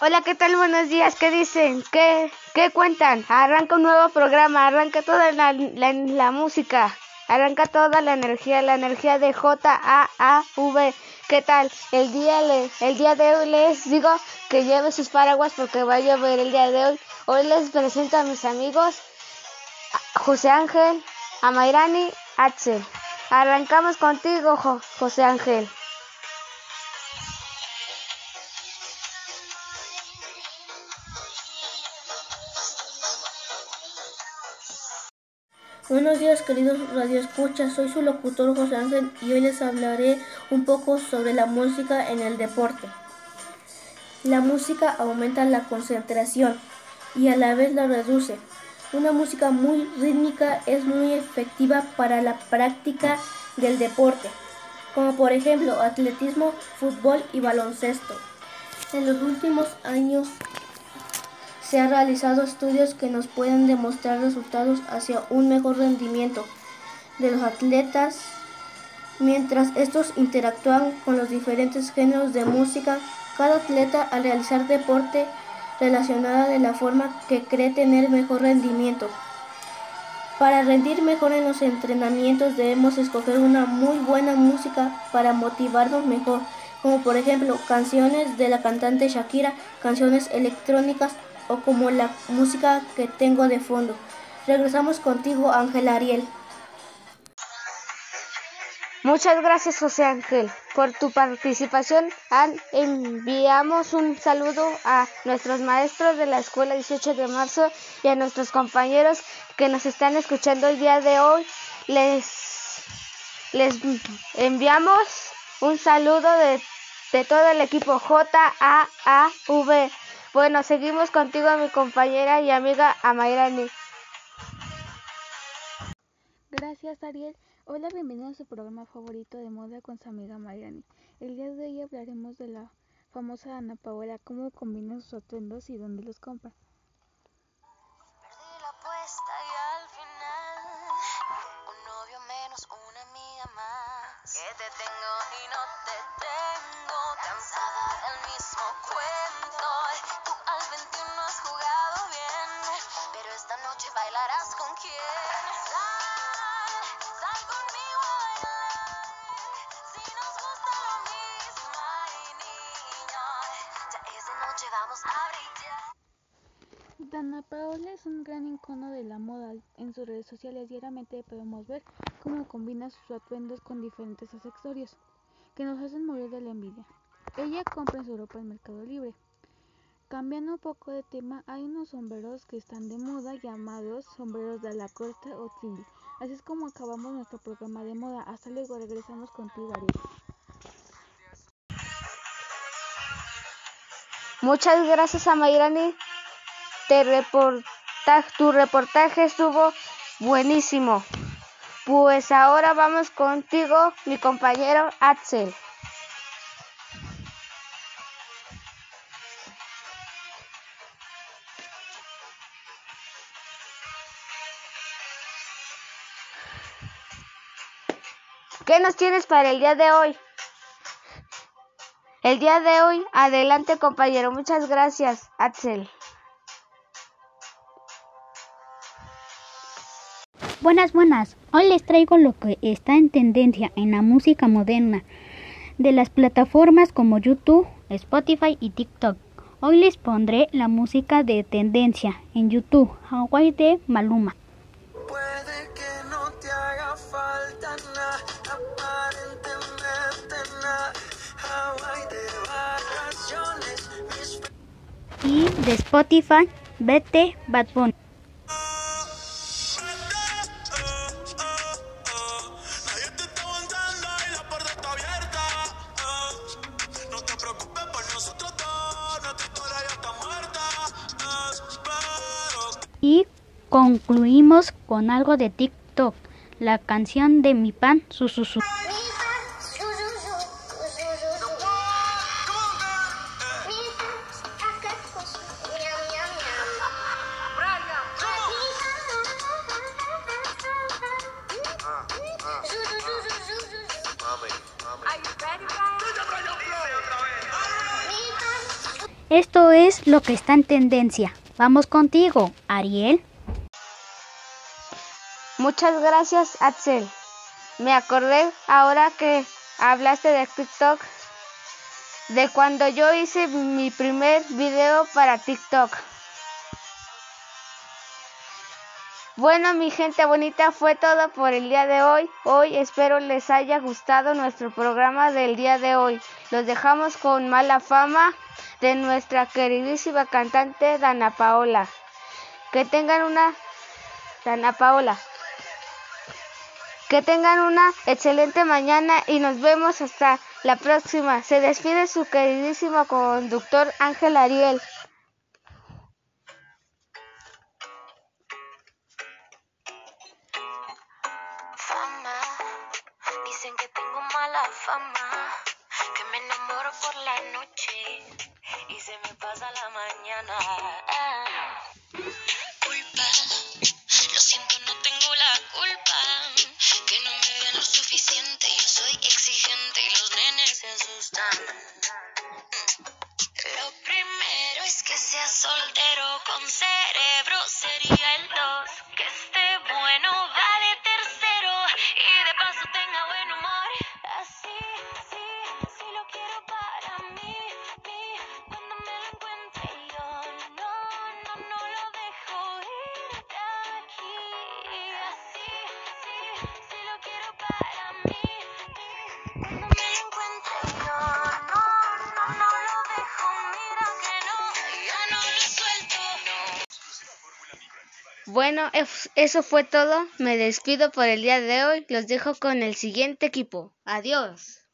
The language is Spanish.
Hola, ¿qué tal? Buenos días. ¿Qué dicen? ¿Qué, qué cuentan? Arranca un nuevo programa, arranca toda la, la, música, arranca toda la energía, la energía de J-A-A-V. ¿Qué tal? El día, le, el día de hoy les digo que lleve sus paraguas porque va a llover el día de hoy. Hoy les presento a mis amigos José Ángel, a Mayrani. Arrancamos contigo, jo José Ángel. Buenos días queridos radioescuchas, soy su locutor José Ángel y hoy les hablaré un poco sobre la música en el deporte. La música aumenta la concentración y a la vez la reduce. Una música muy rítmica es muy efectiva para la práctica del deporte, como por ejemplo atletismo, fútbol y baloncesto. En los últimos años se han realizado estudios que nos pueden demostrar resultados hacia un mejor rendimiento de los atletas mientras estos interactúan con los diferentes géneros de música. Cada atleta al realizar deporte relacionada de la forma que cree tener mejor rendimiento. Para rendir mejor en los entrenamientos debemos escoger una muy buena música para motivarnos mejor, como por ejemplo canciones de la cantante Shakira, canciones electrónicas o como la música que tengo de fondo. Regresamos contigo, Ángel Ariel. Muchas gracias, José Ángel, por tu participación. enviamos un saludo a nuestros maestros de la Escuela 18 de Marzo y a nuestros compañeros que nos están escuchando el día de hoy. Les, les enviamos un saludo de, de todo el equipo J-A-A-V. Bueno, seguimos contigo, mi compañera y amiga Amairani. Gracias, Ariel. Hola, bienvenidos a su programa favorito de moda con su amiga Mayrani. El día de hoy hablaremos de la famosa Ana Paola, cómo combina sus atuendos y dónde los compra. Bailarás con quién. Sal, sal conmigo a bailar. Si nos gusta lo mismo, ay niño, ya es de noche, vamos a brillar. Dana Paola es un gran icono de la moda. En sus redes sociales diariamente podemos ver cómo combina sus atuendos con diferentes accesorios que nos hacen morir de la envidia. Ella compra en su ropa en Mercado Libre. Cambiando un poco de tema, hay unos sombreros que están de moda llamados sombreros de la corte o trendy. Así es como acabamos nuestro programa de moda. Hasta luego, regresamos contigo, Ariel. Muchas gracias a Mayrani. Te tu reportaje estuvo buenísimo. Pues ahora vamos contigo, mi compañero Axel. ¿Qué nos tienes para el día de hoy? El día de hoy, adelante compañero, muchas gracias, Axel. Buenas, buenas. Hoy les traigo lo que está en tendencia en la música moderna de las plataformas como YouTube, Spotify y TikTok. Hoy les pondré la música de tendencia en YouTube, Hawaii de Maluma. De Spotify, Vete Bad Bunny. Y concluimos con algo de TikTok, la canción de Mi Pan, su su su. Esto es lo que está en tendencia. Vamos contigo, Ariel. Muchas gracias, Axel. Me acordé ahora que hablaste de TikTok, de cuando yo hice mi primer video para TikTok. Bueno, mi gente bonita, fue todo por el día de hoy. Hoy espero les haya gustado nuestro programa del día de hoy. Los dejamos con mala fama de nuestra queridísima cantante Dana Paola. Que tengan una Dana Paola. Que tengan una excelente mañana y nos vemos hasta la próxima. Se despide su queridísimo conductor Ángel Ariel. Fama, dicen que tengo mala fama, que me enamoro por la noche y se me pasa la mañana. Bueno, es- eso fue todo. Me despido por el día de hoy. Los dejo con el siguiente equipo. Adiós.